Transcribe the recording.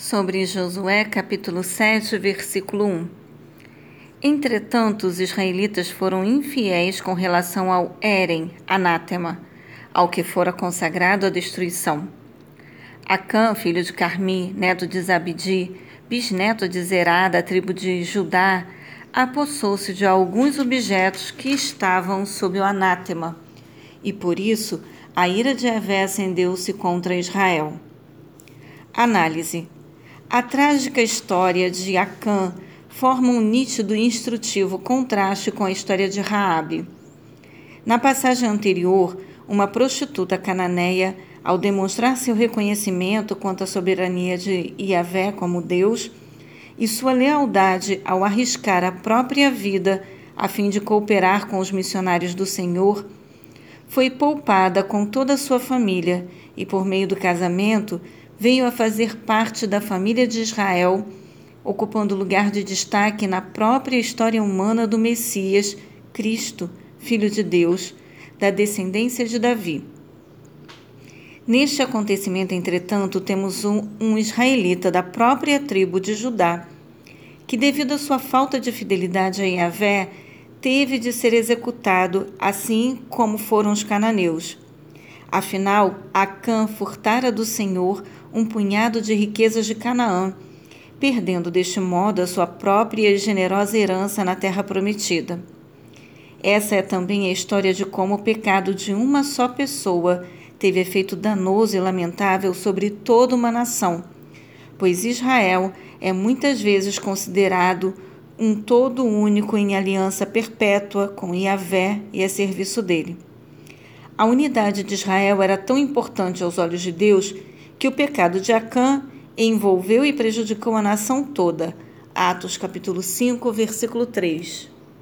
sobre Josué capítulo 7, versículo 1. Entretanto, os israelitas foram infiéis com relação ao Éren, anátema, ao que fora consagrado à destruição. Acã, filho de Carmi, neto de Zabidi, bisneto de Zerá, da tribo de Judá, apossou-se de alguns objetos que estavam sob o anátema, e por isso a ira de Evé acendeu-se contra Israel. Análise a trágica história de Acã forma um nítido e instrutivo contraste com a história de Raabe. Na passagem anterior, uma prostituta cananeia, ao demonstrar seu reconhecimento quanto à soberania de Iavé como Deus e sua lealdade ao arriscar a própria vida a fim de cooperar com os missionários do Senhor, foi poupada com toda a sua família e, por meio do casamento, veio a fazer parte da família de Israel, ocupando lugar de destaque na própria história humana do Messias, Cristo, Filho de Deus, da descendência de Davi. Neste acontecimento, entretanto, temos um, um israelita da própria tribo de Judá, que, devido à sua falta de fidelidade a Yahvé, teve de ser executado, assim como foram os cananeus. Afinal, Acã furtara do Senhor um punhado de riquezas de Canaã, perdendo deste modo a sua própria e generosa herança na terra prometida. Essa é também a história de como o pecado de uma só pessoa teve efeito danoso e lamentável sobre toda uma nação, pois Israel é muitas vezes considerado um todo único em aliança perpétua com Yahvé e a serviço dele. A unidade de Israel era tão importante aos olhos de Deus que o pecado de Acã envolveu e prejudicou a nação toda. Atos capítulo 5, versículo 3.